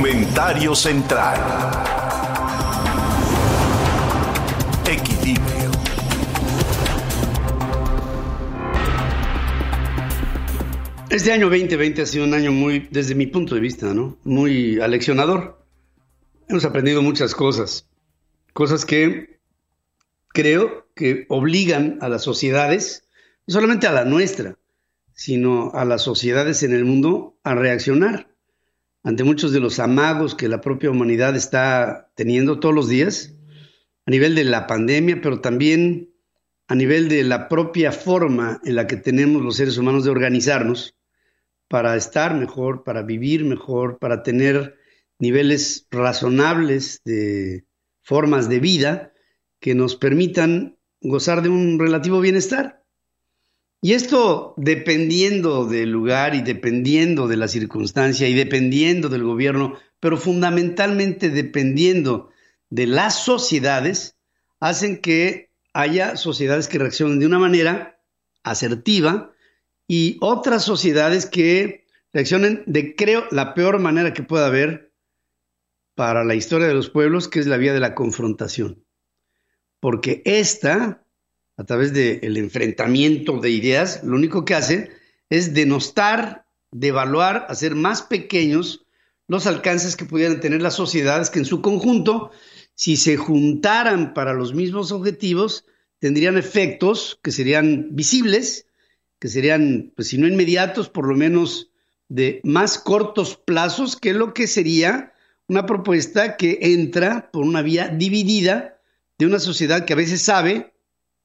Comentario central. Equilibrio. Este año 2020 ha sido un año muy, desde mi punto de vista, ¿no? Muy aleccionador. Hemos aprendido muchas cosas. Cosas que creo que obligan a las sociedades, no solamente a la nuestra, sino a las sociedades en el mundo a reaccionar ante muchos de los amagos que la propia humanidad está teniendo todos los días, a nivel de la pandemia, pero también a nivel de la propia forma en la que tenemos los seres humanos de organizarnos para estar mejor, para vivir mejor, para tener niveles razonables de formas de vida que nos permitan gozar de un relativo bienestar. Y esto dependiendo del lugar y dependiendo de la circunstancia y dependiendo del gobierno, pero fundamentalmente dependiendo de las sociedades, hacen que haya sociedades que reaccionen de una manera asertiva y otras sociedades que reaccionen de, creo, la peor manera que pueda haber para la historia de los pueblos, que es la vía de la confrontación. Porque esta a través del enfrentamiento de ideas, lo único que hace es denostar, devaluar, hacer más pequeños los alcances que pudieran tener las sociedades que en su conjunto, si se juntaran para los mismos objetivos, tendrían efectos que serían visibles, que serían, pues si no inmediatos, por lo menos de más cortos plazos, que lo que sería una propuesta que entra por una vía dividida de una sociedad que a veces sabe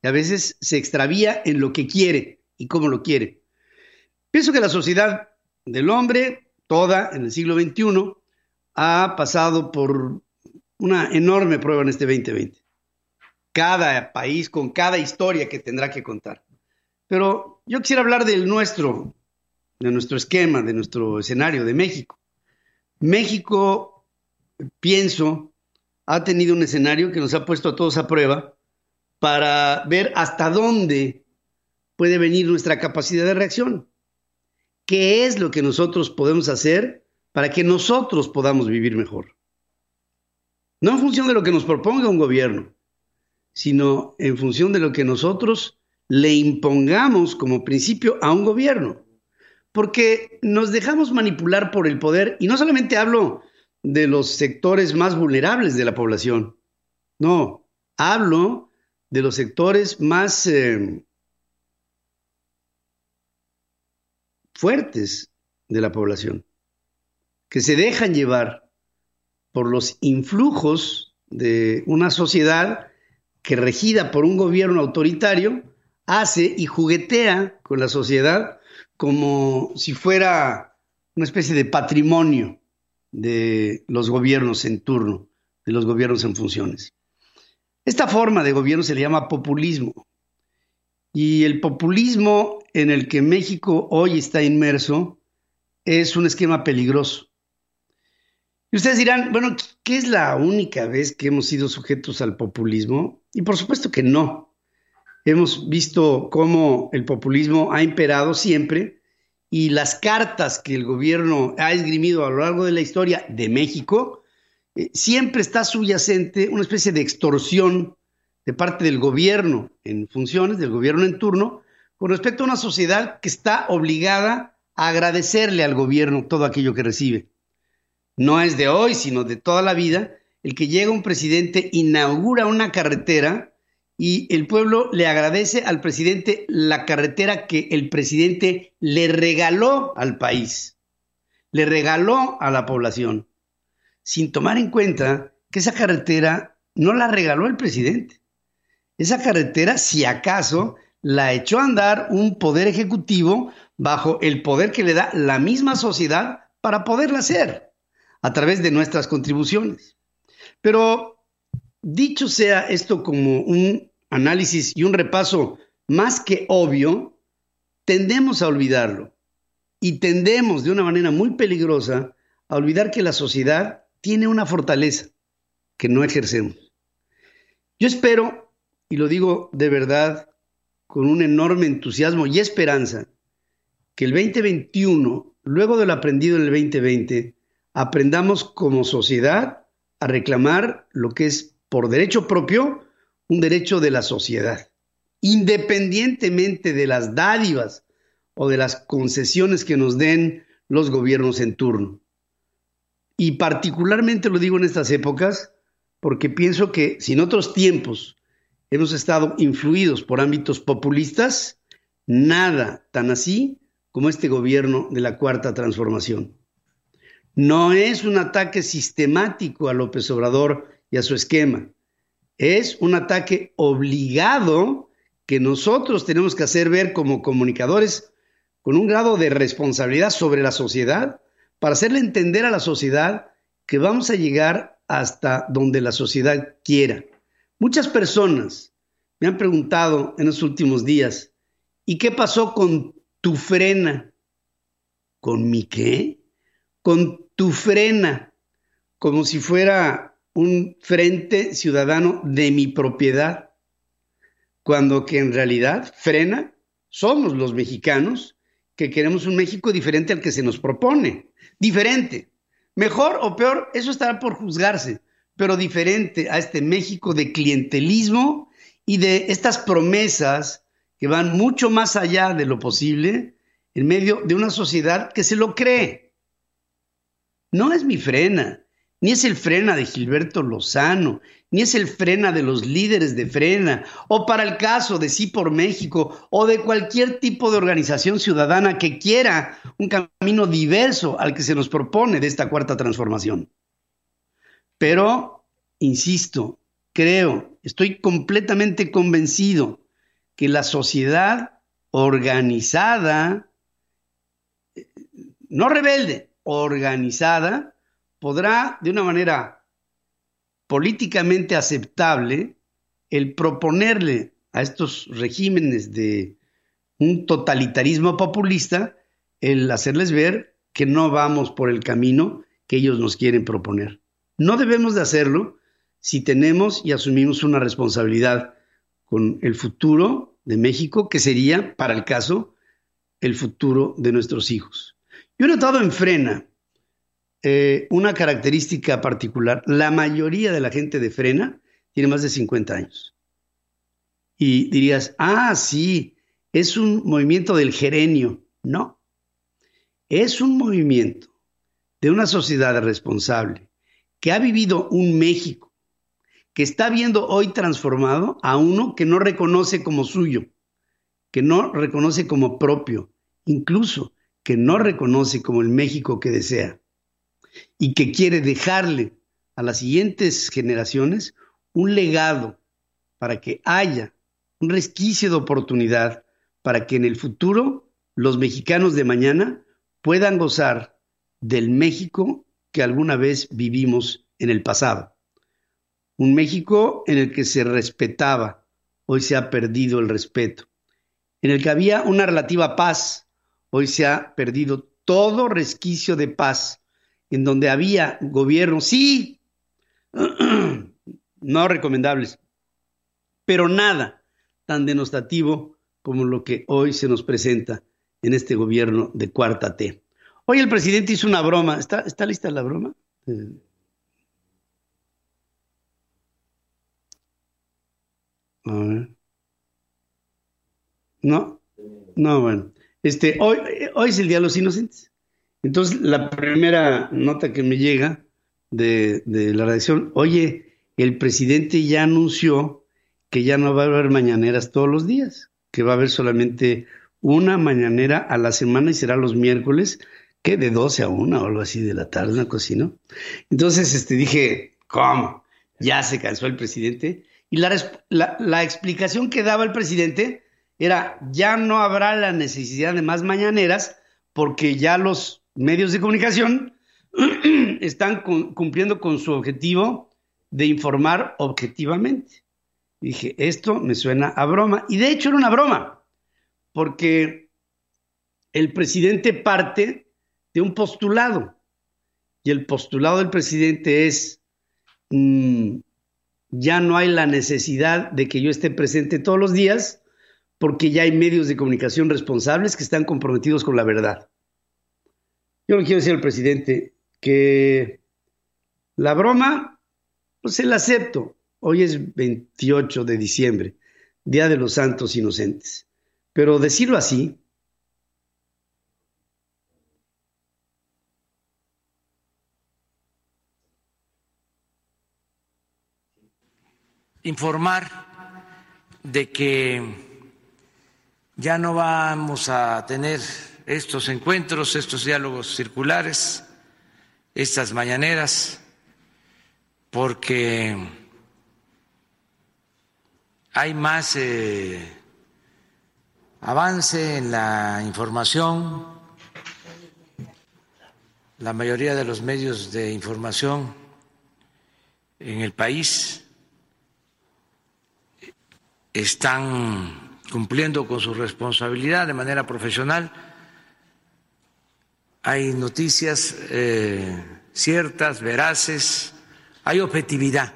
a veces se extravía en lo que quiere y cómo lo quiere. Pienso que la sociedad del hombre, toda en el siglo XXI, ha pasado por una enorme prueba en este 2020. Cada país con cada historia que tendrá que contar. Pero yo quisiera hablar del nuestro, de nuestro esquema, de nuestro escenario, de México. México, pienso, ha tenido un escenario que nos ha puesto a todos a prueba para ver hasta dónde puede venir nuestra capacidad de reacción. ¿Qué es lo que nosotros podemos hacer para que nosotros podamos vivir mejor? No en función de lo que nos proponga un gobierno, sino en función de lo que nosotros le impongamos como principio a un gobierno. Porque nos dejamos manipular por el poder, y no solamente hablo de los sectores más vulnerables de la población, no, hablo de los sectores más eh, fuertes de la población, que se dejan llevar por los influjos de una sociedad que regida por un gobierno autoritario hace y juguetea con la sociedad como si fuera una especie de patrimonio de los gobiernos en turno, de los gobiernos en funciones. Esta forma de gobierno se le llama populismo. Y el populismo en el que México hoy está inmerso es un esquema peligroso. Y ustedes dirán, bueno, ¿qué es la única vez que hemos sido sujetos al populismo? Y por supuesto que no. Hemos visto cómo el populismo ha imperado siempre y las cartas que el gobierno ha esgrimido a lo largo de la historia de México eh, siempre está subyacente una especie de extorsión de parte del gobierno en funciones, del gobierno en turno, con respecto a una sociedad que está obligada a agradecerle al gobierno todo aquello que recibe. No es de hoy, sino de toda la vida, el que llega un presidente, inaugura una carretera y el pueblo le agradece al presidente la carretera que el presidente le regaló al país, le regaló a la población sin tomar en cuenta que esa carretera no la regaló el presidente. Esa carretera, si acaso, la echó a andar un poder ejecutivo bajo el poder que le da la misma sociedad para poderla hacer a través de nuestras contribuciones. Pero dicho sea esto como un análisis y un repaso más que obvio, tendemos a olvidarlo y tendemos de una manera muy peligrosa a olvidar que la sociedad tiene una fortaleza que no ejercemos. Yo espero, y lo digo de verdad, con un enorme entusiasmo y esperanza, que el 2021, luego de lo aprendido en el 2020, aprendamos como sociedad a reclamar lo que es por derecho propio un derecho de la sociedad, independientemente de las dádivas o de las concesiones que nos den los gobiernos en turno. Y particularmente lo digo en estas épocas porque pienso que si en otros tiempos hemos estado influidos por ámbitos populistas, nada tan así como este gobierno de la cuarta transformación. No es un ataque sistemático a López Obrador y a su esquema. Es un ataque obligado que nosotros tenemos que hacer ver como comunicadores con un grado de responsabilidad sobre la sociedad para hacerle entender a la sociedad que vamos a llegar hasta donde la sociedad quiera. Muchas personas me han preguntado en los últimos días, ¿y qué pasó con tu frena? ¿Con mi qué? Con tu frena, como si fuera un frente ciudadano de mi propiedad, cuando que en realidad frena somos los mexicanos que queremos un México diferente al que se nos propone. Diferente. Mejor o peor, eso estará por juzgarse, pero diferente a este México de clientelismo y de estas promesas que van mucho más allá de lo posible en medio de una sociedad que se lo cree. No es mi frena, ni es el frena de Gilberto Lozano, ni es el frena de los líderes de frena, o para el caso de Sí por México, o de cualquier tipo de organización ciudadana que quiera un camino diverso al que se nos propone de esta cuarta transformación. Pero, insisto, creo, estoy completamente convencido que la sociedad organizada, no rebelde, organizada, podrá de una manera políticamente aceptable el proponerle a estos regímenes de un totalitarismo populista el hacerles ver que no vamos por el camino que ellos nos quieren proponer. No debemos de hacerlo si tenemos y asumimos una responsabilidad con el futuro de México, que sería, para el caso, el futuro de nuestros hijos. Yo he notado en Frena eh, una característica particular. La mayoría de la gente de frena tiene más de 50 años. Y dirías, ah, sí, es un movimiento del gerenio. No, es un movimiento de una sociedad responsable que ha vivido un México que está viendo hoy transformado a uno que no reconoce como suyo, que no reconoce como propio, incluso que no reconoce como el México que desea y que quiere dejarle a las siguientes generaciones un legado para que haya un resquicio de oportunidad para que en el futuro los mexicanos de mañana puedan gozar del México que alguna vez vivimos en el pasado. Un México en el que se respetaba, hoy se ha perdido el respeto. En el que había una relativa paz, hoy se ha perdido todo resquicio de paz en donde había gobiernos, sí, no recomendables, pero nada tan denostativo como lo que hoy se nos presenta en este gobierno de cuarta T. Hoy el presidente hizo una broma. ¿Está, lista la broma? A ver. No, no, bueno. Este, hoy, hoy es el Día de los Inocentes. Entonces, la primera nota que me llega de, la redacción, oye, el presidente ya anunció que ya no va a haber mañaneras todos los días, que va a haber solamente una mañanera a la semana y será los miércoles, que de 12 a 1 o algo así de la tarde, una cosa ¿no? Entonces este, dije, ¿cómo? Ya se cansó el presidente. Y la, la explicación que daba el presidente era, ya no habrá la necesidad de más mañaneras porque ya los medios de comunicación están cumpliendo con su objetivo de informar objetivamente. dije, esto me suena a broma. Y de hecho era una broma, porque el presidente parte de un postulado. Y el postulado del presidente es, mm, ya no hay la necesidad de que yo esté presente todos los días, porque ya hay medios de comunicación responsables que están comprometidos con la verdad. Yo le quiero decir al presidente que la broma, pues se la acepto. Hoy es 28 de diciembre, Día de los Santos Inocentes. Pero decirlo así, informar de que ya no vamos a tener estos encuentros, estos diálogos circulares, estas mañaneras, porque hay más eh, avance en la información, la mayoría de los medios de información en el país están cumpliendo con su responsabilidad de manera profesional. Hay noticias eh, ciertas, veraces, hay objetividad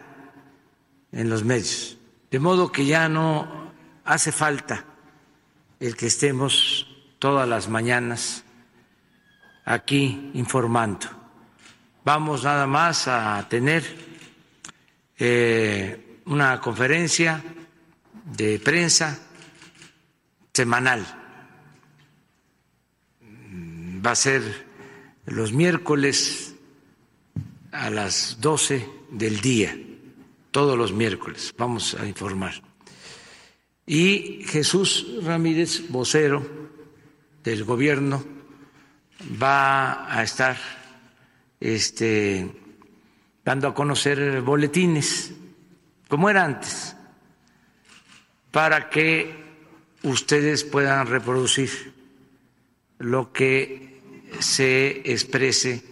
en los medios, de modo que ya no hace falta el que estemos todas las mañanas aquí informando. Vamos nada más a tener eh, una conferencia de prensa semanal. Va a ser los miércoles a las 12 del día, todos los miércoles, vamos a informar. Y Jesús Ramírez, vocero del gobierno, va a estar este, dando a conocer boletines, como era antes para que ustedes puedan reproducir lo que se exprese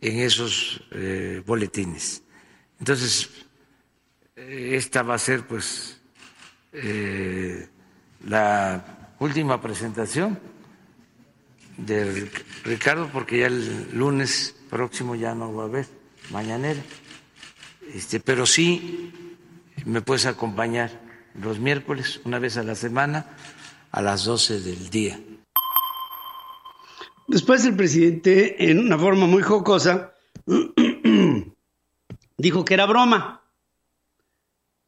en esos eh, boletines. Entonces, eh, esta va a ser pues eh, la última presentación de Ricardo, porque ya el lunes próximo ya no va a haber mañanera, este, pero sí me puedes acompañar los miércoles, una vez a la semana, a las 12 del día. Después el presidente, en una forma muy jocosa, dijo que era broma,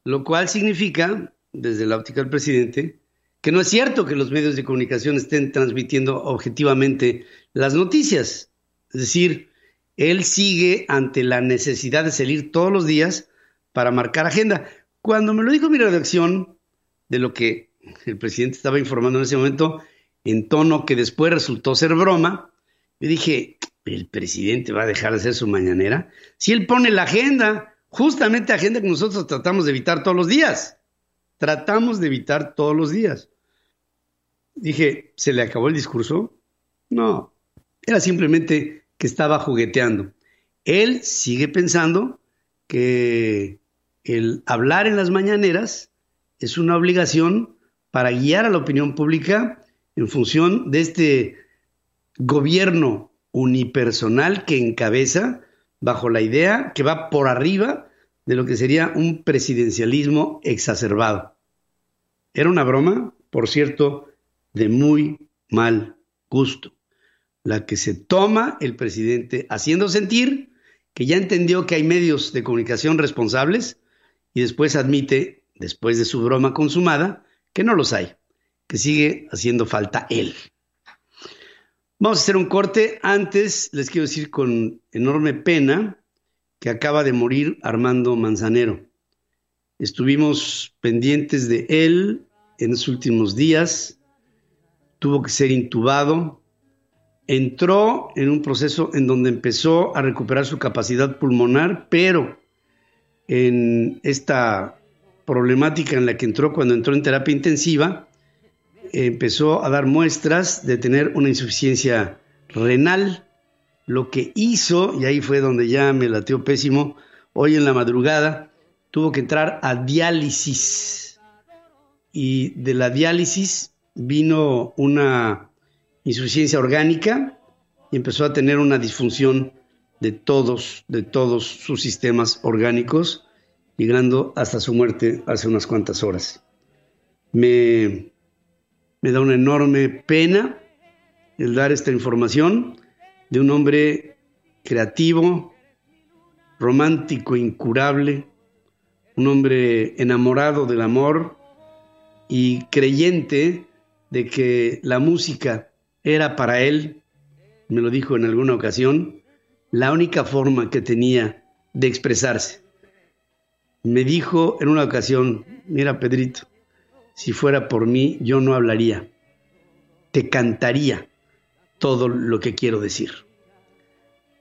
lo cual significa, desde la óptica del presidente, que no es cierto que los medios de comunicación estén transmitiendo objetivamente las noticias. Es decir, él sigue ante la necesidad de salir todos los días para marcar agenda. Cuando me lo dijo mi redacción de lo que el presidente estaba informando en ese momento, en tono que después resultó ser broma, yo dije, ¿el presidente va a dejar de hacer su mañanera? Si él pone la agenda, justamente agenda que nosotros tratamos de evitar todos los días. Tratamos de evitar todos los días. Dije, ¿se le acabó el discurso? No, era simplemente que estaba jugueteando. Él sigue pensando que el hablar en las mañaneras es una obligación para guiar a la opinión pública en función de este gobierno unipersonal que encabeza bajo la idea que va por arriba de lo que sería un presidencialismo exacerbado. Era una broma, por cierto, de muy mal gusto, la que se toma el presidente haciendo sentir que ya entendió que hay medios de comunicación responsables y después admite, después de su broma consumada, que no los hay, que sigue haciendo falta él. Vamos a hacer un corte. Antes les quiero decir con enorme pena que acaba de morir Armando Manzanero. Estuvimos pendientes de él en los últimos días. Tuvo que ser intubado. Entró en un proceso en donde empezó a recuperar su capacidad pulmonar, pero en esta problemática en la que entró cuando entró en terapia intensiva, empezó a dar muestras de tener una insuficiencia renal, lo que hizo, y ahí fue donde ya me lateó pésimo, hoy en la madrugada tuvo que entrar a diálisis. Y de la diálisis vino una insuficiencia orgánica y empezó a tener una disfunción de todos, de todos sus sistemas orgánicos, llegando hasta su muerte hace unas cuantas horas. Me, me da una enorme pena el dar esta información de un hombre creativo, romántico, incurable, un hombre enamorado del amor y creyente de que la música era para él, me lo dijo en alguna ocasión, la única forma que tenía de expresarse. Me dijo en una ocasión, mira Pedrito, si fuera por mí yo no hablaría, te cantaría todo lo que quiero decir.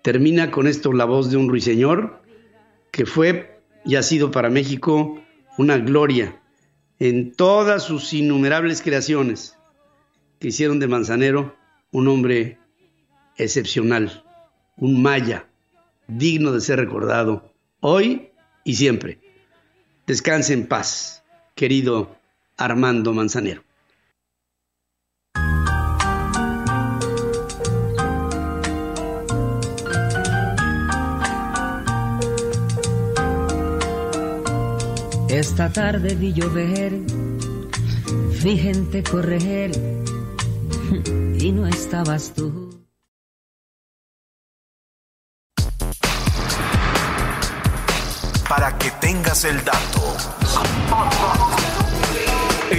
Termina con esto la voz de un ruiseñor que fue y ha sido para México una gloria en todas sus innumerables creaciones que hicieron de Manzanero un hombre excepcional, un maya, digno de ser recordado hoy y siempre. Descanse en paz, querido Armando Manzanero. Esta tarde vi llover, vi gente correr y no estabas tú. Para que tengas el dato.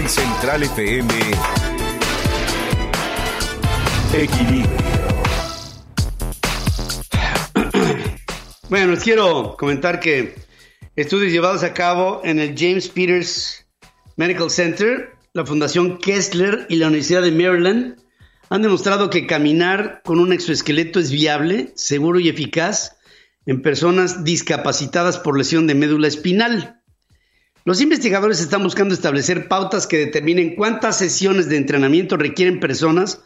En Central FM. Equilibrio. Bueno, les quiero comentar que Estudios llevados a cabo en el James Peters Medical Center, la Fundación Kessler y la Universidad de Maryland han demostrado que caminar con un exoesqueleto es viable, seguro y eficaz en personas discapacitadas por lesión de médula espinal. Los investigadores están buscando establecer pautas que determinen cuántas sesiones de entrenamiento requieren personas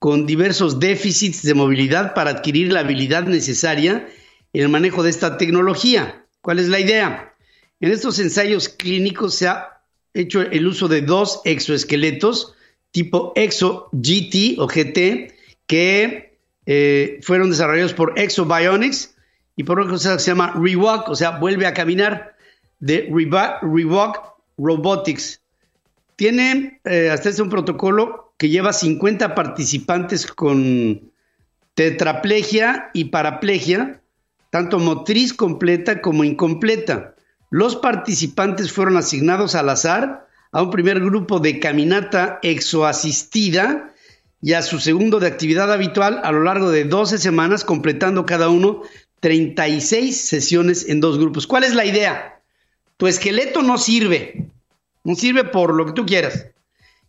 con diversos déficits de movilidad para adquirir la habilidad necesaria en el manejo de esta tecnología. ¿Cuál es la idea? En estos ensayos clínicos se ha hecho el uso de dos exoesqueletos tipo Exo GT o GT que eh, fueron desarrollados por Exobionics y por otra cosa se llama Rewalk, o sea, vuelve a caminar de Rewalk Robotics. Tiene eh, hasta este un protocolo que lleva 50 participantes con tetraplegia y paraplegia tanto motriz completa como incompleta. Los participantes fueron asignados al azar a un primer grupo de caminata exoasistida y a su segundo de actividad habitual a lo largo de 12 semanas, completando cada uno 36 sesiones en dos grupos. ¿Cuál es la idea? Tu esqueleto no sirve, no sirve por lo que tú quieras.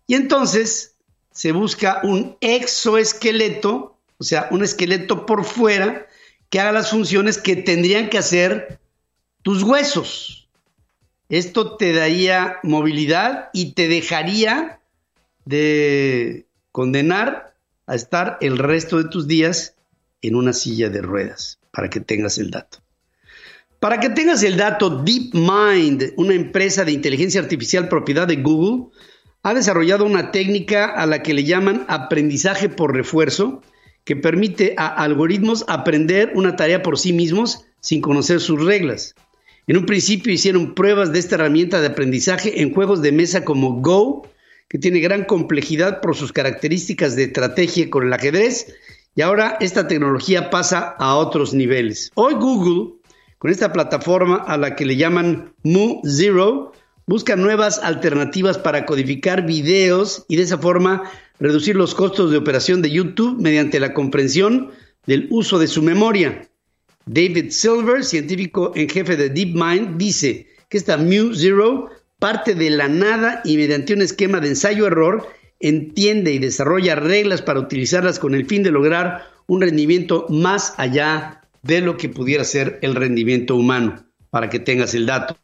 Y entonces se busca un exoesqueleto, o sea, un esqueleto por fuera, que haga las funciones que tendrían que hacer tus huesos. Esto te daría movilidad y te dejaría de condenar a estar el resto de tus días en una silla de ruedas, para que tengas el dato. Para que tengas el dato, DeepMind, una empresa de inteligencia artificial propiedad de Google, ha desarrollado una técnica a la que le llaman aprendizaje por refuerzo, que permite a algoritmos aprender una tarea por sí mismos sin conocer sus reglas. En un principio hicieron pruebas de esta herramienta de aprendizaje en juegos de mesa como Go, que tiene gran complejidad por sus características de estrategia con el ajedrez, y ahora esta tecnología pasa a otros niveles. Hoy Google, con esta plataforma a la que le llaman Mu Zero, busca nuevas alternativas para codificar videos y de esa forma reducir los costos de operación de YouTube mediante la comprensión del uso de su memoria. David Silver, científico en jefe de DeepMind, dice que esta Mu Zero parte de la nada y mediante un esquema de ensayo-error entiende y desarrolla reglas para utilizarlas con el fin de lograr un rendimiento más allá de lo que pudiera ser el rendimiento humano, para que tengas el dato.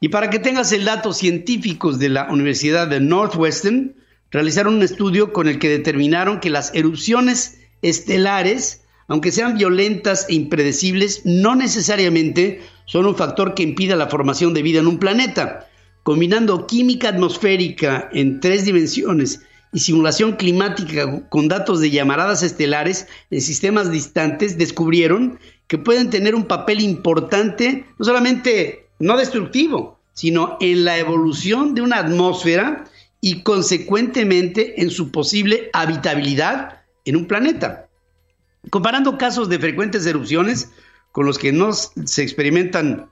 Y para que tengas el dato, científicos de la Universidad de Northwestern realizaron un estudio con el que determinaron que las erupciones estelares, aunque sean violentas e impredecibles, no necesariamente son un factor que impida la formación de vida en un planeta. Combinando química atmosférica en tres dimensiones y simulación climática con datos de llamaradas estelares en sistemas distantes, descubrieron que pueden tener un papel importante, no solamente no destructivo, sino en la evolución de una atmósfera y consecuentemente en su posible habitabilidad en un planeta. comparando casos de frecuentes erupciones con los que no se experimentan,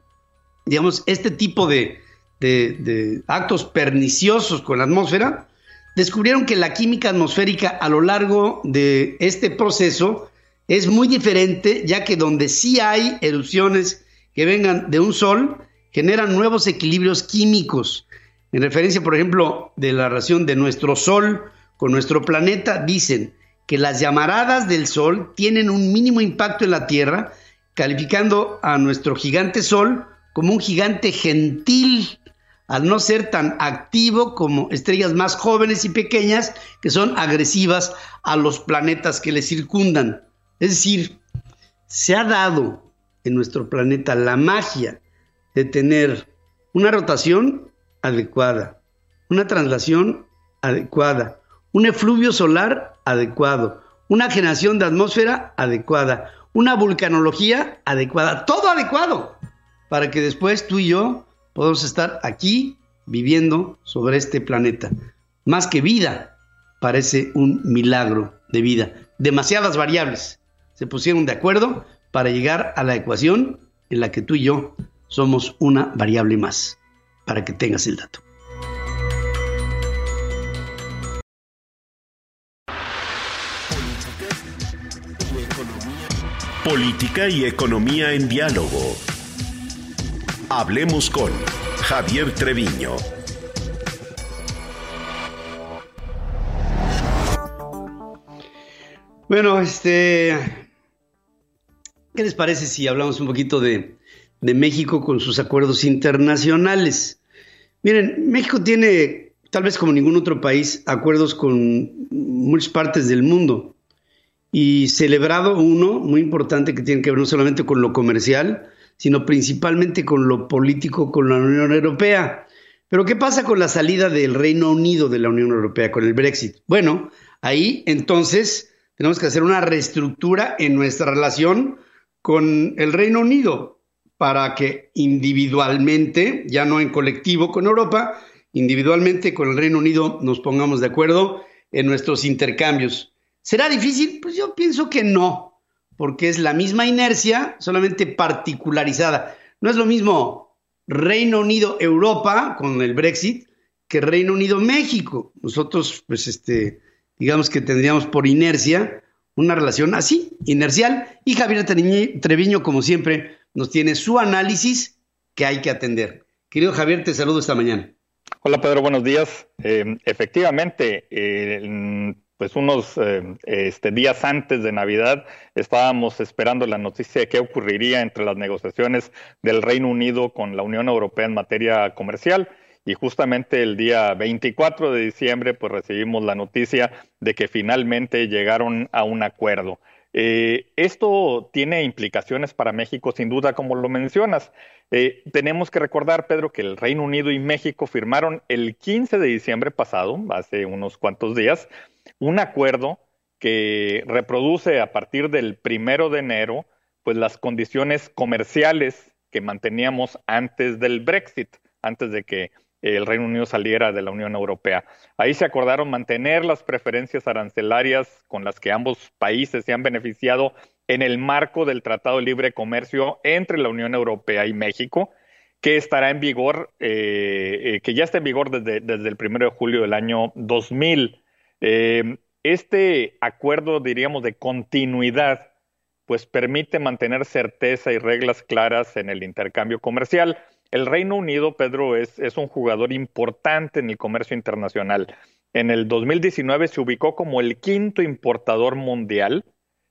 digamos, este tipo de, de actos perniciosos con la atmósfera, descubrieron que la química atmosférica a lo largo de este proceso es muy diferente, ya que donde sí hay erupciones que vengan de un sol, generan nuevos equilibrios químicos. En referencia, por ejemplo, de la relación de nuestro sol con nuestro planeta, dicen que las llamaradas del sol tienen un mínimo impacto en la Tierra, calificando a nuestro gigante sol como un gigante gentil al no ser tan activo como estrellas más jóvenes y pequeñas que son agresivas a los planetas que le circundan. Es decir, se ha dado en nuestro planeta la magia de tener una rotación adecuada, una traslación adecuada, un efluvio solar adecuado, una generación de atmósfera adecuada, una vulcanología adecuada, todo adecuado, para que después tú y yo podemos estar aquí viviendo sobre este planeta. Más que vida, parece un milagro de vida. Demasiadas variables se pusieron de acuerdo para llegar a la ecuación en la que tú y yo somos una variable más, para que tengas el dato. Política y economía en diálogo. Hablemos con Javier Treviño. Bueno, este, ¿qué les parece si hablamos un poquito de, de México con sus acuerdos internacionales? Miren, México tiene, tal vez como ningún otro país, acuerdos con muchas partes del mundo y celebrado uno muy importante que tiene que ver no solamente con lo comercial, sino principalmente con lo político con la Unión Europea. Pero ¿qué pasa con la salida del Reino Unido de la Unión Europea, con el Brexit? Bueno, ahí entonces tenemos que hacer una reestructura en nuestra relación con el Reino Unido para que individualmente, ya no en colectivo con Europa, individualmente con el Reino Unido nos pongamos de acuerdo en nuestros intercambios. ¿Será difícil? Pues yo pienso que no porque es la misma inercia, solamente particularizada. No es lo mismo Reino Unido-Europa con el Brexit que Reino Unido-México. Nosotros, pues, este, digamos que tendríamos por inercia una relación así, inercial, y Javier Treviño, como siempre, nos tiene su análisis que hay que atender. Querido Javier, te saludo esta mañana. Hola Pedro, buenos días. Eh, efectivamente, eh, pues unos eh, este, días antes de Navidad estábamos esperando la noticia de qué ocurriría entre las negociaciones del Reino Unido con la Unión Europea en materia comercial. Y justamente el día 24 de diciembre, pues recibimos la noticia de que finalmente llegaron a un acuerdo. Eh, esto tiene implicaciones para México, sin duda, como lo mencionas. Eh, tenemos que recordar, Pedro, que el Reino Unido y México firmaron el 15 de diciembre pasado, hace unos cuantos días, un acuerdo que reproduce a partir del primero de enero, pues las condiciones comerciales que manteníamos antes del Brexit, antes de que el Reino Unido saliera de la Unión Europea. Ahí se acordaron mantener las preferencias arancelarias con las que ambos países se han beneficiado en el marco del Tratado de Libre Comercio entre la Unión Europea y México, que estará en vigor, eh, eh, que ya está en vigor desde, el primero de julio del año 2000. Eh, este acuerdo, diríamos, de continuidad, pues permite mantener certeza y reglas claras en el intercambio comercial. El Reino Unido, Pedro, es, un jugador importante en el comercio internacional. En el 2019 se ubicó como el quinto importador mundial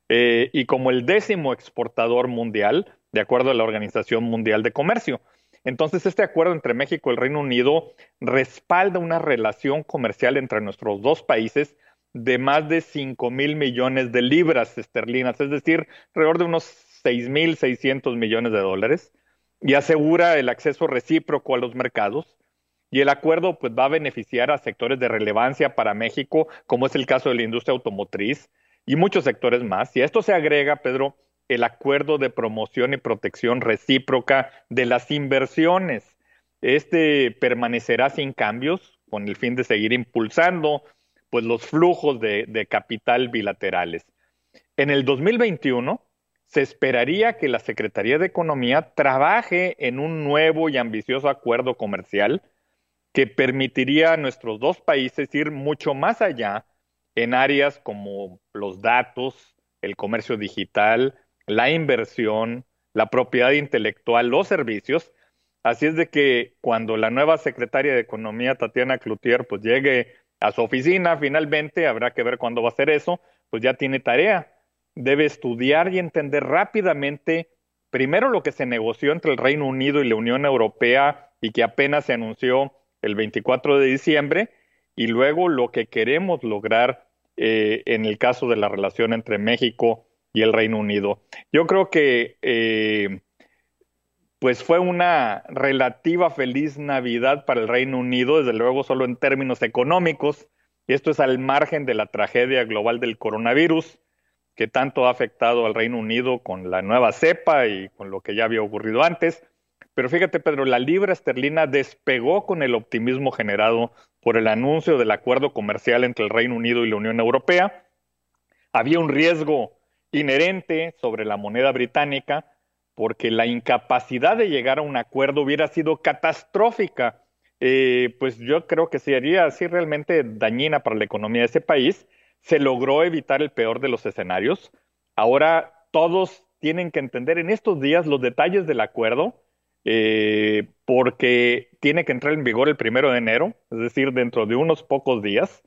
eh, y como el décimo exportador mundial, de acuerdo a la Organización Mundial de Comercio. Entonces, este acuerdo entre México y el Reino Unido respalda una relación comercial entre nuestros dos países de más de 5 mil millones de libras esterlinas, es decir, alrededor de unos 6 mil 600 millones de dólares, y asegura el acceso recíproco a los mercados. Y el acuerdo pues, va a beneficiar a sectores de relevancia para México, como es el caso de la industria automotriz y muchos sectores más. Y a esto se agrega, Pedro, el acuerdo de promoción y protección recíproca de las inversiones. Este permanecerá sin cambios con el fin de seguir impulsando pues, los flujos de, capital bilaterales. En el 2021 se esperaría que la Secretaría de Economía trabaje en un nuevo y ambicioso acuerdo comercial que permitiría a nuestros dos países ir mucho más allá en áreas como los datos, el comercio digital, la inversión, la propiedad intelectual, los servicios. Así es de que cuando la nueva secretaria de Economía, Tatiana Cloutier, pues llegue a su oficina, finalmente habrá que ver cuándo va a hacer eso, pues ya tiene tarea. Debe estudiar y entender rápidamente primero lo que se negoció entre el Reino Unido y la Unión Europea y que apenas se anunció el 24 de diciembre, y luego lo que queremos lograr eh, en el caso de la relación entre México y el Reino Unido. Yo creo que eh, pues fue una relativa feliz Navidad para el Reino Unido, desde luego solo en términos económicos, y esto es al margen de la tragedia global del coronavirus, que tanto ha afectado al Reino Unido con la nueva cepa y con lo que ya había ocurrido antes. Pero fíjate, Pedro, la libra esterlina despegó con el optimismo generado por el anuncio del acuerdo comercial entre el Reino Unido y la Unión Europea. Había un riesgo inherente sobre la moneda británica porque la incapacidad de llegar a un acuerdo hubiera sido catastrófica. Eh, pues yo creo que sería así realmente dañina para la economía de ese país. Se logró evitar el peor de los escenarios. Ahora todos tienen que entender en estos días los detalles del acuerdo eh, porque tiene que entrar en vigor el primero de enero, es decir, dentro de unos pocos días.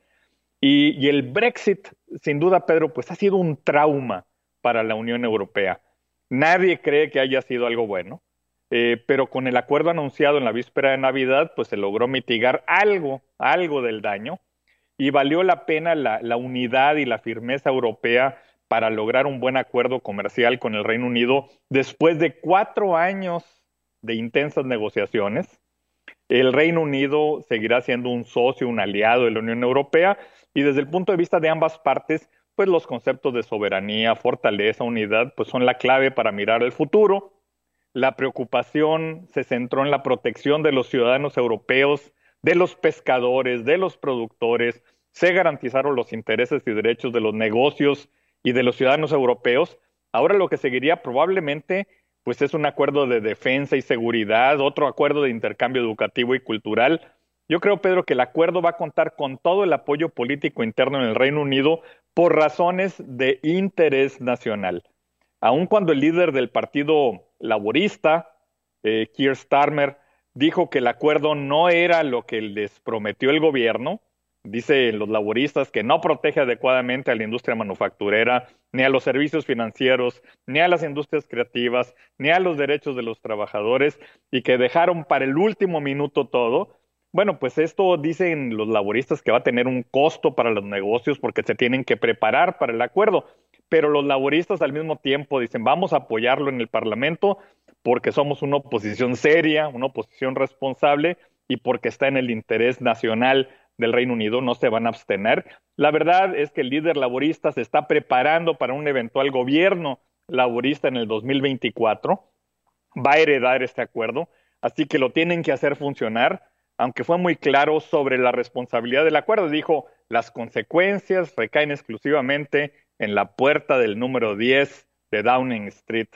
Y, el Brexit, sin duda, Pedro, pues ha sido un trauma para la Unión Europea. Nadie cree que haya sido algo bueno, eh, pero con el acuerdo anunciado en la víspera de Navidad, pues se logró mitigar algo, algo del daño, y valió la pena la, unidad y la firmeza europea para lograr un buen acuerdo comercial con el Reino Unido después de cuatro años de intensas negociaciones. El Reino Unido seguirá siendo un socio, un aliado de la Unión Europea y desde el punto de vista de ambas partes, pues los conceptos de soberanía, fortaleza, unidad, pues son la clave para mirar el futuro. La preocupación se centró en la protección de los ciudadanos europeos, de los pescadores, de los productores. Se garantizaron los intereses y derechos de los negocios y de los ciudadanos europeos. Ahora lo que seguiría probablemente pues es un acuerdo de defensa y seguridad, otro acuerdo de intercambio educativo y cultural. Yo creo, Pedro, que el acuerdo va a contar con todo el apoyo político interno en el Reino Unido por razones de interés nacional. Aun cuando el líder del Partido Laborista, eh, Keir Starmer, dijo que el acuerdo no era lo que les prometió el gobierno, Dice los laboristas que no protege adecuadamente a la industria manufacturera, ni a los servicios financieros, ni a las industrias creativas, ni a los derechos de los trabajadores y que dejaron para el último minuto todo. Bueno, pues esto dicen los laboristas que va a tener un costo para los negocios porque se tienen que preparar para el acuerdo. Pero los laboristas al mismo tiempo dicen, vamos a apoyarlo en el Parlamento porque somos una oposición seria, una oposición responsable y porque está en el interés nacional del Reino Unido no se van a abstener. La verdad es que el líder laborista se está preparando para un eventual gobierno laborista en el 2024. Va a heredar este acuerdo, así que lo tienen que hacer funcionar, aunque fue muy claro sobre la responsabilidad del acuerdo. Dijo, las consecuencias recaen exclusivamente en la puerta del número 10 de Downing Street,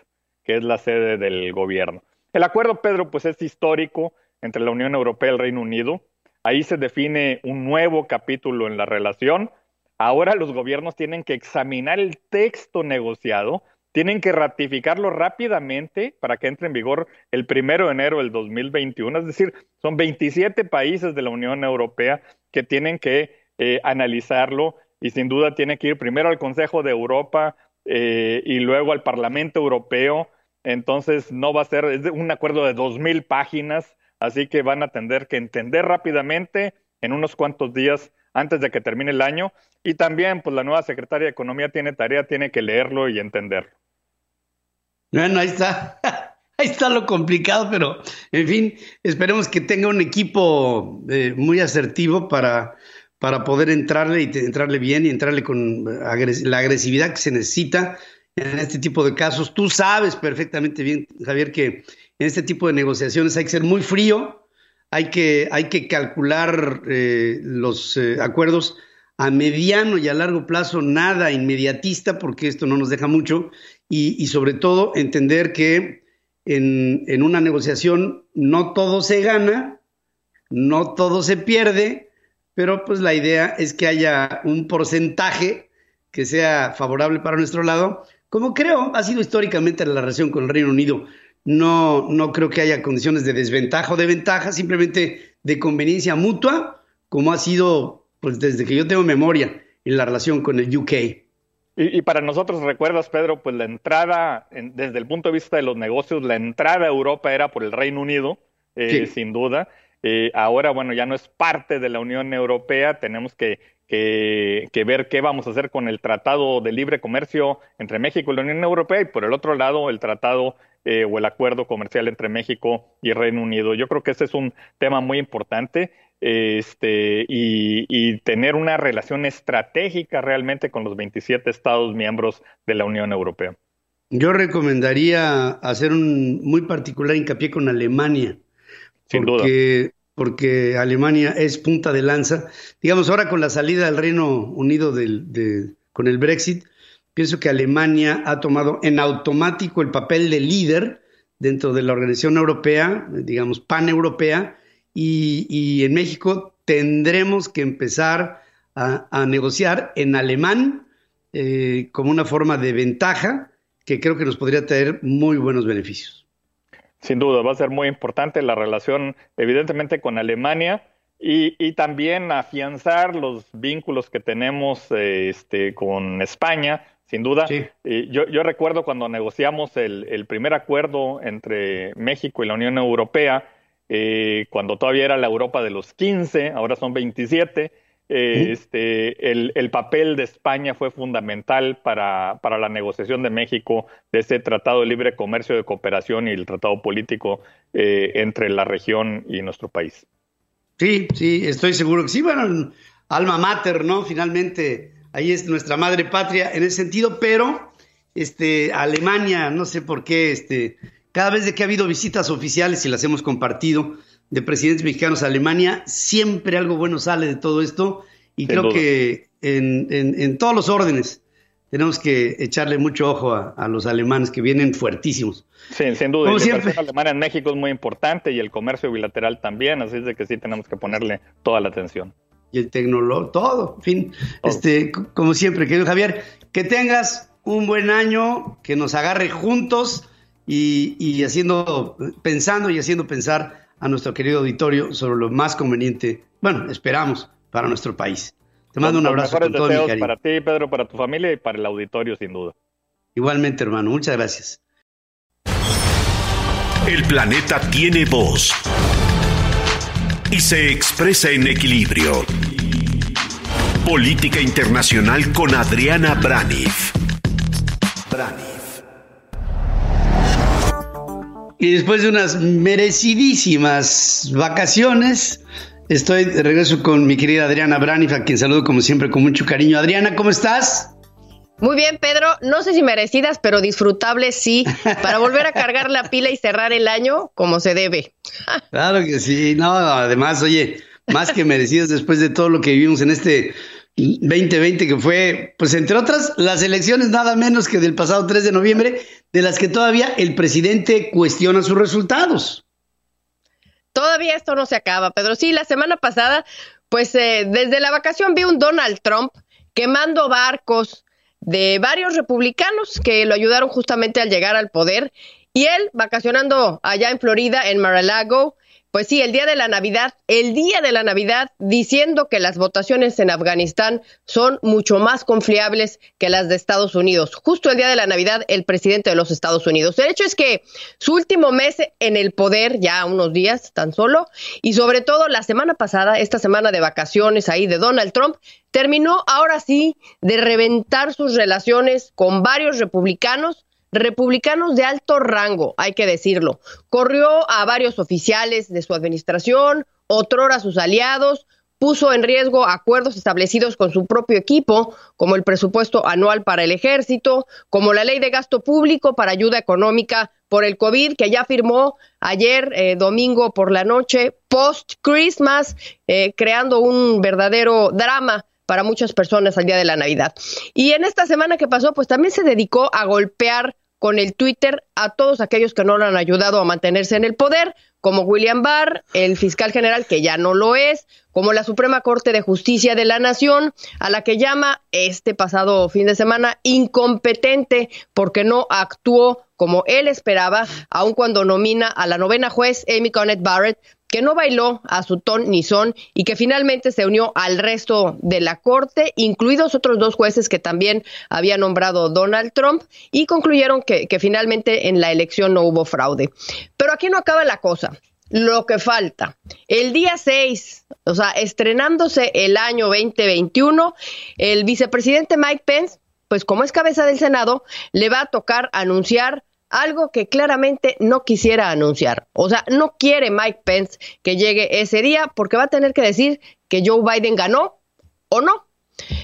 es la sede del gobierno. El acuerdo, Pedro, pues es histórico entre la Unión Europea y el Reino Unido. Ahí se define un nuevo capítulo en la relación. Ahora los gobiernos tienen que examinar el texto negociado, tienen que ratificarlo rápidamente para que entre en vigor el primero de enero del 2021. Es decir, son 27 países de la Unión Europea que tienen que eh, analizarlo y sin duda tiene que ir primero al Consejo de Europa eh, y luego al Parlamento Europeo. Entonces no va a ser un acuerdo de dos mil páginas así que van a tener que entender rápidamente en unos cuantos días antes de que termine el año y también pues la nueva secretaria de Economía tiene tarea, tiene que leerlo y entenderlo. Bueno, ahí está. Ahí está lo complicado, pero en fin, esperemos que tenga un equipo eh, muy asertivo para, para poder entrarle y entrarle bien y entrarle con la agresividad que se necesita en este tipo de casos. Tú sabes perfectamente bien, Javier, que en este tipo de negociaciones hay que ser muy frío, hay que, hay que calcular eh, los eh, acuerdos a mediano y a largo plazo nada inmediatista, porque esto no nos deja mucho, y, sobre todo entender que en, en, una negociación no todo se gana, no todo se pierde, pero pues la idea es que haya un porcentaje que sea favorable para nuestro lado, como creo ha sido históricamente la relación con el Reino Unido. No, no creo que haya condiciones de desventaja o de ventaja, simplemente de conveniencia mutua, como ha sido pues desde que yo tengo memoria en la relación con el UK. Y, para nosotros, recuerdas, Pedro, pues la entrada, desde el punto de vista de los negocios, la entrada a Europa era por el Reino Unido, eh, sin duda. Eh, ahora, bueno, ya no es parte de la Unión Europea, tenemos que, que, que, ver qué vamos a hacer con el Tratado de Libre Comercio entre México y la Unión Europea y por el otro lado el Tratado eh, o el acuerdo comercial entre México y Reino Unido. Yo creo que ese es un tema muy importante este, y, tener una relación estratégica realmente con los 27 Estados miembros de la Unión Europea. Yo recomendaría hacer un muy particular hincapié con Alemania. Sin porque, duda. Porque Alemania es punta de lanza. Digamos, ahora con la salida del Reino Unido con el Brexit, pienso que Alemania ha tomado en automático el papel de líder dentro de la Organización Europea, digamos, paneuropea, y, en México tendremos que empezar a, negociar en alemán eh, como una forma de ventaja que creo que nos podría traer muy buenos beneficios. Sin duda, va a ser muy importante la relación, evidentemente, con Alemania y, también afianzar los vínculos que tenemos este, con España. Sin duda, yo, yo, recuerdo cuando negociamos el, el primer acuerdo entre México y la Unión Europea, eh, cuando todavía era la Europa de los 15, ahora son 27. Eh, este, el, papel de España fue fundamental para, para, la negociación de México de ese Tratado de Libre Comercio de Cooperación y el Tratado Político eh, entre la región y nuestro país. Sí, sí, estoy seguro que sí. Bueno, alma mater, ¿no? Finalmente, ahí es nuestra madre patria en ese sentido, pero este, Alemania, no sé por qué, este, cada vez que ha habido visitas oficiales y las hemos compartido de presidentes mexicanos a Alemania, siempre algo bueno sale de todo esto y creo que en, todos los órdenes tenemos que echarle mucho ojo a, los alemanes que vienen fuertísimos. Sí, sin duda. la siempre. alemana en México es muy importante y el comercio bilateral también, así es de que sí tenemos que ponerle toda la atención. Y el tecnológico, todo, en fin. Este, como siempre, querido Javier, que tengas un buen año, que nos agarre juntos y, haciendo, pensando y haciendo pensar a nuestro querido auditorio sobre lo más conveniente, bueno, esperamos, para nuestro país. Te mando un abrazo con todo mi cariño. Para ti, Pedro, para tu familia y para el auditorio, sin duda. Igualmente, hermano. Muchas gracias. El planeta tiene voz y se expresa en equilibrio. Política Internacional con Adriana Braniff. Braniff. Y después de unas merecidísimas vacaciones, estoy de regreso con mi querida Adriana Braniff, a quien saludo como siempre con mucho cariño. Adriana, ¿cómo estás? Muy bien, Pedro. No sé si merecidas, pero disfrutables sí, para volver a cargar la pila y cerrar el año como se debe. claro que sí. No, además, oye, más que merecidas después de todo lo que vivimos en este 2020, que fue, pues entre otras, las elecciones nada menos que del pasado 3 de noviembre, de las que todavía el presidente cuestiona sus resultados. Todavía esto no se acaba, Pedro. Sí, la semana pasada, pues eh, desde la vacación vi un Donald Trump quemando barcos de varios republicanos que lo ayudaron justamente al llegar al poder y él vacacionando allá en Florida, en Mar-a-Lago, pues sí, el día de la Navidad, el día de la Navidad, diciendo que las votaciones en Afganistán son mucho más confiables que las de Estados Unidos. Justo el día de la Navidad, el presidente de los Estados Unidos. El hecho es que su último mes en el poder, ya unos días tan solo, y sobre todo la semana pasada, esta semana de vacaciones ahí de Donald Trump, terminó ahora sí de reventar sus relaciones con varios republicanos republicanos de alto rango, hay que decirlo. Corrió a varios oficiales de su administración, otrora a sus aliados, puso en riesgo acuerdos establecidos con su propio equipo, como el presupuesto anual para el ejército, como la ley de gasto público para ayuda económica por el COVID, que ya firmó ayer, eh, domingo por la noche, post-Christmas, eh, creando un verdadero drama para muchas personas al día de la Navidad. Y en esta semana que pasó, pues también se dedicó a golpear con el Twitter a todos aquellos que no lo han ayudado a mantenerse en el poder, como William Barr, el fiscal general que ya no lo es, como la Suprema Corte de Justicia de la Nación, a la que llama este pasado fin de semana incompetente porque no actuó como él esperaba, aun cuando nomina a la novena juez Amy Connet Barrett que no bailó a su ton ni son y que finalmente se unió al resto de la corte, incluidos otros dos jueces que también había nombrado Donald Trump, y concluyeron que, que finalmente en la elección no hubo fraude. Pero aquí no acaba la cosa. Lo que falta. El día 6, o sea, estrenándose el año 2021, el vicepresidente Mike Pence, pues como es cabeza del Senado, le va a tocar anunciar algo que claramente no quisiera anunciar. O sea, no quiere Mike Pence que llegue ese día porque va a tener que decir que Joe Biden ganó o no.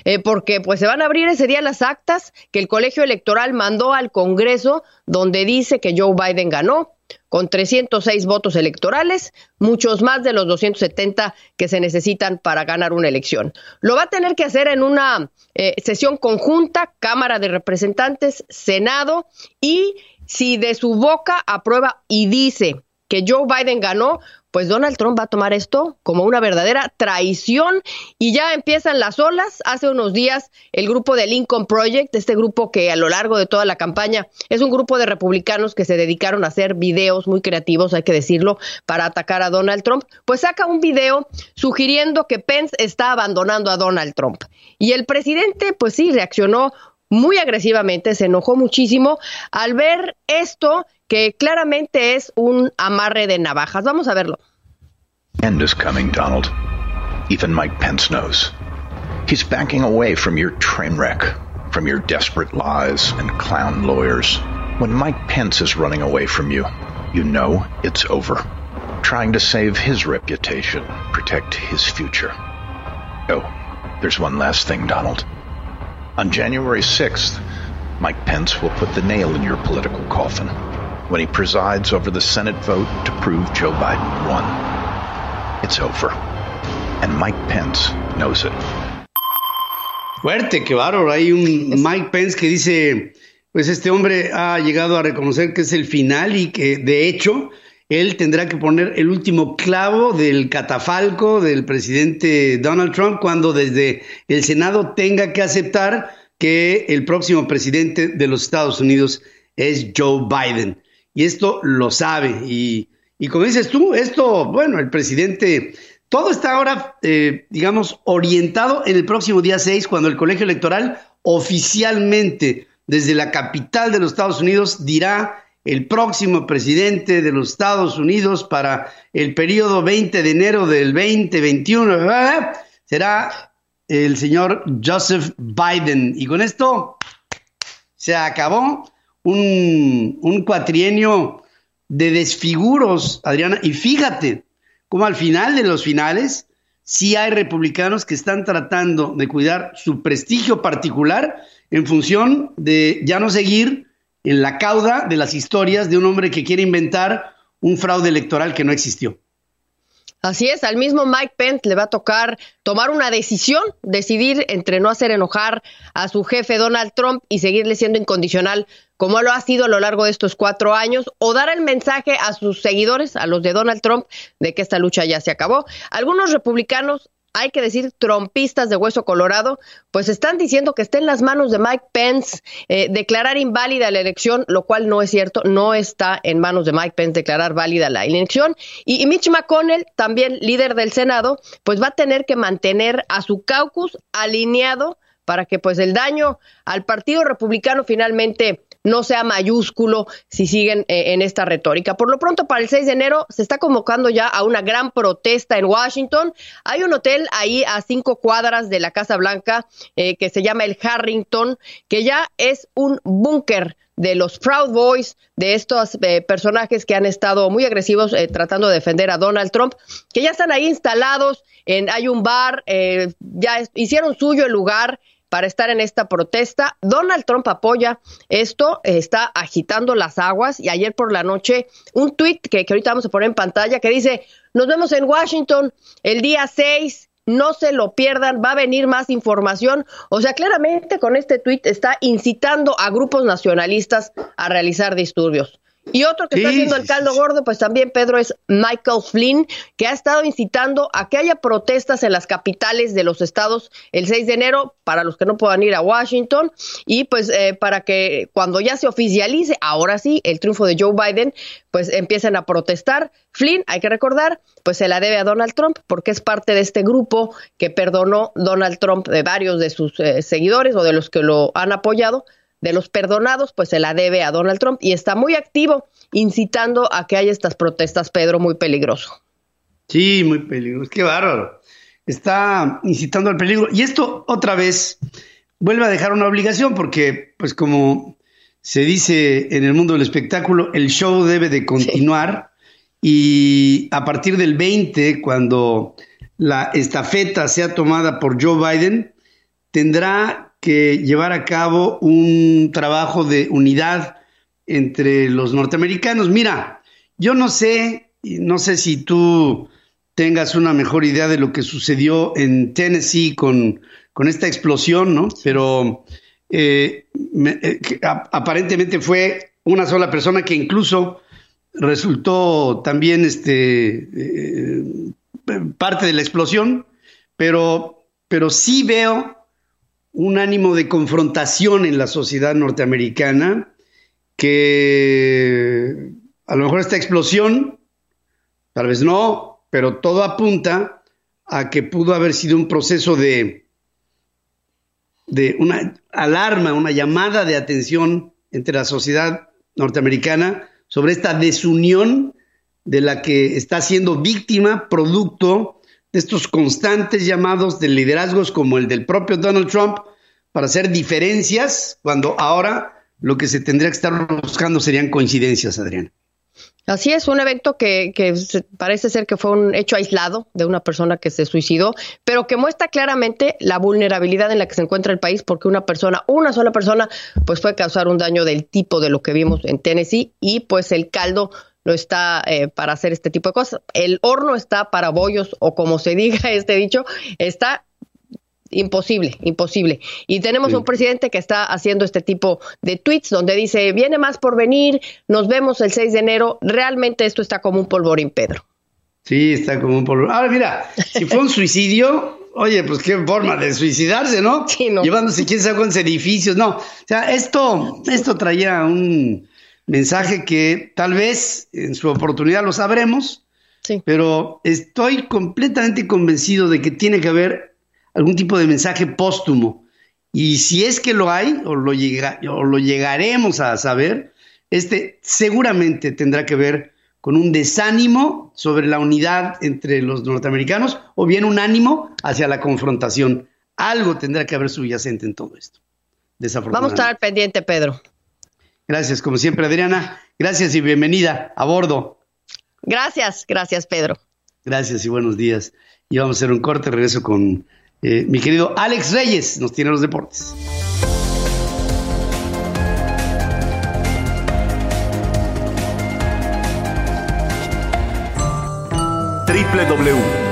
Eh, porque pues se van a abrir ese día las actas que el colegio electoral mandó al Congreso donde dice que Joe Biden ganó con 306 votos electorales, muchos más de los 270 que se necesitan para ganar una elección. Lo va a tener que hacer en una eh, sesión conjunta, Cámara de Representantes, Senado y si de su boca aprueba y dice que Joe Biden ganó, pues Donald Trump va a tomar esto como una verdadera traición y ya empiezan las olas. Hace unos días el grupo de Lincoln Project, este grupo que a lo largo de toda la campaña es un grupo de republicanos que se dedicaron a hacer videos muy creativos, hay que decirlo, para atacar a Donald Trump, pues saca un video sugiriendo que Pence está abandonando a Donald Trump. Y el presidente, pues sí, reaccionó muy agresivamente, se enojó muchísimo al ver esto que claramente es un amarre de navajas. Vamos a verlo. End is coming, Donald. Even Mike Pence knows. He's backing away from your train wreck, from your desperate lies and clown lawyers. When Mike Pence is running away from you, you know it's over. Trying to save his reputation, protect his future. Oh, there's one last thing, Donald. On January 6th, Mike Pence will put the nail in your political coffin when he presides over the Senate vote to prove Joe Biden won. It's over. And Mike Pence knows it. Fuerte, qué bárbaro. Hay un Mike Pence que dice, pues este hombre ha llegado a reconocer que es el final y que de hecho él tendrá que poner el último clavo del catafalco del presidente Donald Trump cuando desde el Senado tenga que aceptar que el próximo presidente de los Estados Unidos es Joe Biden. Y esto lo sabe. Y, como dices tú, esto, bueno, el presidente, todo está ahora, eh, digamos, orientado en el próximo día 6, cuando el colegio electoral oficialmente desde la capital de los Estados Unidos dirá el próximo presidente de los Estados Unidos para el periodo 20 de enero del 2021 será el señor Joseph Biden. Y con esto se acabó un, un cuatrienio de desfiguros, Adriana. Y fíjate cómo al final de los finales sí hay republicanos que están tratando de cuidar su prestigio particular en función de ya no seguir en la cauda de las historias de un hombre que quiere inventar un fraude electoral que no existió. Así es, al mismo Mike Pence le va a tocar tomar una decisión, decidir entre no hacer enojar a su jefe Donald Trump y seguirle siendo incondicional como lo ha sido a lo largo de estos cuatro años, o dar el mensaje a sus seguidores, a los de Donald Trump, de que esta lucha ya se acabó. Algunos republicanos hay que decir, trompistas de hueso colorado, pues están diciendo que está en las manos de Mike Pence eh, declarar inválida la elección, lo cual no es cierto, no está en manos de Mike Pence declarar válida la elección. Y, y Mitch McConnell, también líder del Senado, pues va a tener que mantener a su caucus alineado para que pues el daño al Partido Republicano finalmente no sea mayúsculo si siguen eh, en esta retórica. Por lo pronto, para el 6 de enero se está convocando ya a una gran protesta en Washington. Hay un hotel ahí a cinco cuadras de la Casa Blanca eh, que se llama el Harrington, que ya es un búnker de los Proud Boys, de estos eh, personajes que han estado muy agresivos tratando de defender a Donald Trump, que ya están ahí instalados. En, hay un bar, ya hicieron suyo el lugar para estar en esta protesta. Donald Trump apoya esto, está agitando las aguas y ayer por la noche un tuit que, que ahorita vamos a poner en pantalla que dice, nos vemos en Washington el día 6 no se lo pierdan, va a venir más información. O sea, claramente con este tuit está incitando a grupos nacionalistas a realizar disturbios. Y otro que está haciendo el caldo gordo, pues también Pedro es Michael Flynn, que ha estado incitando a que haya protestas en las capitales de los estados el 6 de enero para los que no puedan ir a Washington y pues eh, para que cuando ya se oficialice, ahora sí, el triunfo de Joe Biden, pues empiecen a protestar. Flynn, hay que recordar, pues se la debe a Donald Trump porque es parte de este grupo que perdonó Donald Trump de varios de sus eh, seguidores o de los que lo han apoyado de los perdonados, pues se la debe a Donald Trump y está muy activo incitando a que haya estas protestas, Pedro, muy peligroso. Sí, muy peligroso, qué bárbaro. Está incitando al peligro. Y esto otra vez vuelve a dejar una obligación porque, pues como se dice en el mundo del espectáculo, el show debe de continuar y a partir del 20, cuando la estafeta sea tomada por Joe Biden, tendrá que llevar a cabo un trabajo de unidad entre los norteamericanos. Mira, yo no sé, no sé si tú tengas una mejor idea de lo que sucedió en Tennessee con, con esta explosión, ¿no? Pero eh, eh, aparentemente fue una sola persona que incluso resultó también este, eh, parte de la explosión, pero, pero sí veo un ánimo de confrontación en la sociedad norteamericana que a lo mejor esta explosión, tal vez no, pero todo apunta a que pudo haber sido un proceso de, de una alarma, una llamada de atención entre la sociedad norteamericana sobre esta desunión de la que está siendo víctima producto de estos constantes llamados de liderazgos como el del propio Donald Trump para hacer diferencias, cuando ahora lo que se tendría que estar buscando serían coincidencias, Adrián. Así es, un evento que, que, parece ser que fue un hecho aislado de una persona que se suicidó, pero que muestra claramente la vulnerabilidad en la que se encuentra el país, porque una persona, una sola persona, pues puede causar un daño del tipo de lo que vimos en Tennessee y pues el caldo no está eh, para hacer este tipo de cosas. El horno está para bollos o como se diga este dicho, está imposible, imposible. Y tenemos un presidente que está haciendo este tipo de tweets donde dice, viene más por venir, nos vemos el 6 de enero. Realmente esto está como un polvorín, Pedro. Sí, está como un polvorín. Ahora mira, si fue un suicidio, oye, pues qué forma de suicidarse, ¿no? Sí, no. Llevándose quién sabe cuántos edificios, no. O sea, esto, esto traía un mensaje que tal vez en su oportunidad lo sabremos, pero estoy completamente convencido de que tiene que haber algún tipo de mensaje póstumo. Y si es que lo hay, o lo, llega, o lo llegaremos a saber, este seguramente tendrá que ver con un desánimo sobre la unidad entre los norteamericanos o bien un ánimo hacia la confrontación. Algo tendrá que haber subyacente en todo esto. Vamos a estar pendiente, Pedro. Gracias, como siempre, Adriana. Gracias y bienvenida a bordo. Gracias, gracias, Pedro. Gracias y buenos días. Y vamos a hacer un corte, regreso con eh, mi querido Alex Reyes, nos tiene los deportes. www